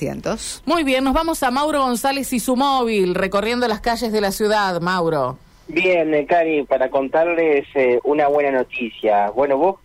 300. Muy bien, nos vamos a Mauro González y su móvil, recorriendo las calles de la ciudad. Mauro. Bien, eh, Cari, para contarles eh, una buena noticia. Bueno, vos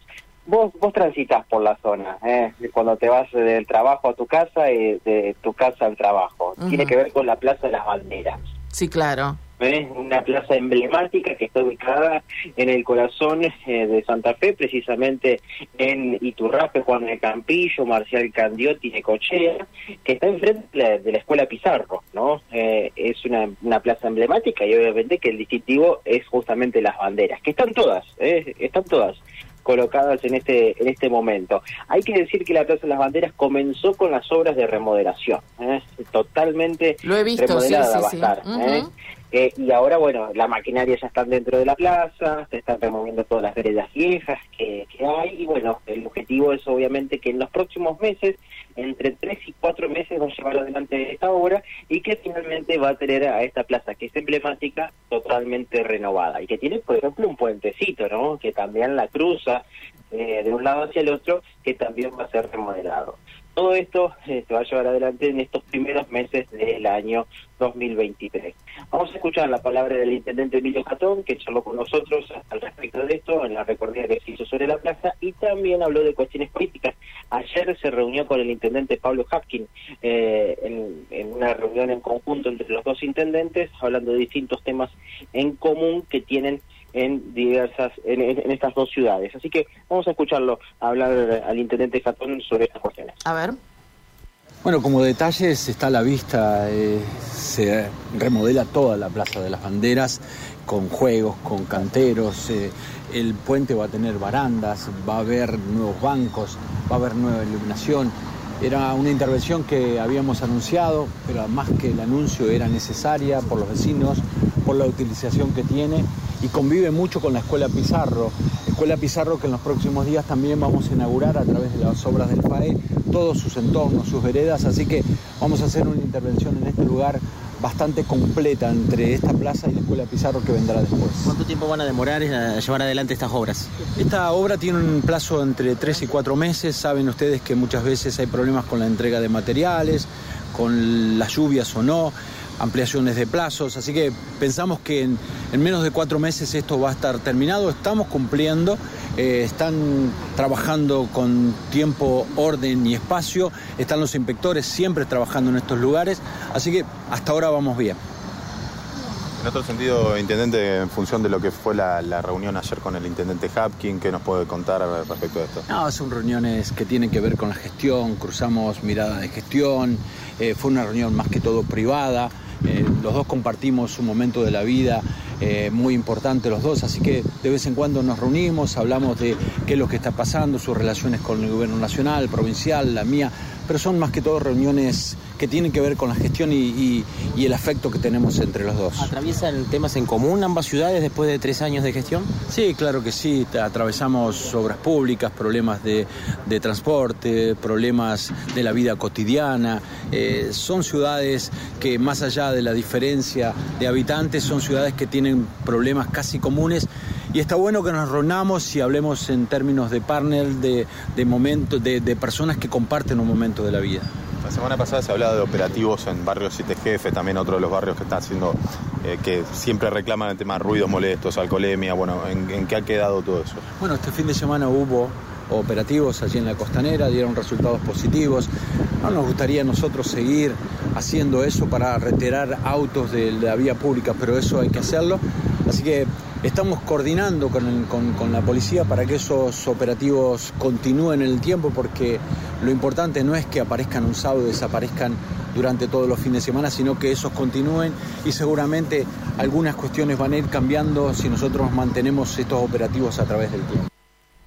vos vos transitas por la zona, ¿eh? cuando te vas del trabajo a tu casa y de tu casa al trabajo. Tiene que ver con la Plaza de las Banderas. Sí, claro. ¿Eh? una plaza emblemática que está ubicada en el corazón eh, de Santa Fe, precisamente en Iturrape, Juan de Campillo, Marcial Candiotti, Necochea, que está enfrente de la, Escuela Pizarro, ¿no? Eh, es una, una, plaza emblemática y obviamente que el distintivo es justamente las banderas, que están todas, están todas colocadas en este en este momento. Hay que decir que la Plaza de las Banderas comenzó con las obras de remodelación, totalmente Lo he visto, remodelada va a estar. Eh, y ahora, bueno, la maquinaria ya están dentro de la plaza, se están removiendo todas las veredas viejas que, hay, y bueno, el objetivo es obviamente que en los próximos meses, entre tres y a llevar adelante esta obra y que finalmente va a tener a esta plaza, que es emblemática, totalmente renovada y que tiene, por ejemplo, un puentecito, ¿no? Que también la cruza eh, de un lado hacia el otro, que también va a ser remodelado. Todo esto eh, se va a llevar adelante en estos primeros meses del año 2023. Vamos a escuchar la palabra del intendente Emilio Catón, que charló con nosotros al respecto de esto, en la recorrida que se hizo sobre la plaza, y también habló de cuestiones políticas. Ayer se reunió con el intendente Pablo Hapkin eh, en, una reunión en conjunto entre los dos intendentes, hablando de distintos temas en común que tienen en diversas en, estas dos ciudades. Así que vamos a escucharlo hablar al intendente Catón sobre estas cuestiones. A ver. Bueno, como detalles está a la vista, eh, se remodela toda la Plaza de las Banderas con juegos, con canteros, eh, el puente va a tener barandas, va a haber nuevos bancos, va a haber nueva iluminación. Era una intervención que habíamos anunciado, pero más que el anuncio era necesaria por los vecinos, por la utilización que tiene y convive mucho con la Escuela Pizarro. Escuela Pizarro que en los próximos días también vamos a inaugurar a través de las obras del FAE todos sus entornos, sus veredas, así que vamos a hacer una intervención en este lugar bastante completa entre esta plaza y la Escuela Pizarro que vendrá después. ¿Cuánto tiempo van a demorar a llevar adelante estas obras? Esta obra tiene un plazo entre tres y cuatro meses. Saben ustedes que muchas veces hay problemas con la entrega de materiales, con las lluvias o no ampliaciones de plazos, así que pensamos que en, menos de cuatro meses esto va a estar terminado, estamos cumpliendo, eh, están trabajando con tiempo, orden y espacio, están los inspectores siempre trabajando en estos lugares, así que hasta ahora vamos bien. En otro sentido, Intendente, en función de lo que fue la, reunión ayer con el Intendente Hapkin, ¿qué nos puede contar respecto a esto? No, son reuniones que tienen que ver con la gestión, cruzamos mirada de gestión, eh, fue una reunión más que todo privada, eh, los dos compartimos un momento de la vida eh, muy importante los dos, así que de vez en cuando nos reunimos, hablamos de qué es lo que está pasando, sus relaciones con el gobierno nacional, provincial, la mía, pero son más que todo reuniones que tienen que ver con la gestión y, el afecto que tenemos entre los dos. ¿Atraviesan temas en común ambas ciudades después de tres años de gestión? Sí, claro que sí. Atravesamos obras públicas, problemas de, transporte, problemas de la vida cotidiana. Eh, son ciudades que más allá de la diferencia de habitantes, son ciudades que tienen problemas casi comunes y está bueno que nos reunamos y hablemos en términos de partner, de, de momentos, de, personas que comparten un momento de la vida. La semana pasada se hablaba de operativos en barrio Siete Jefe, también otro de los barrios que está haciendo, eh, que siempre reclaman el tema de ruidos molestos, alcoholemia, bueno, ¿en, qué ha quedado todo eso? Bueno, este fin de semana hubo operativos allí en la costanera, dieron resultados positivos. No nos gustaría nosotros seguir haciendo eso para retirar autos de la vía pública, pero eso hay que hacerlo. Así que Estamos coordinando con, la policía para que esos operativos continúen en el tiempo porque lo importante no es que aparezcan un sábado y desaparezcan durante todos los fines de semana, sino que esos continúen y seguramente algunas cuestiones van a ir cambiando si nosotros mantenemos estos operativos a través del tiempo.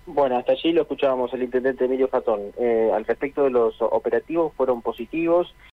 Bueno, hasta allí lo escuchábamos el intendente Emilio Fatón. Eh, al respecto de los operativos, fueron positivos,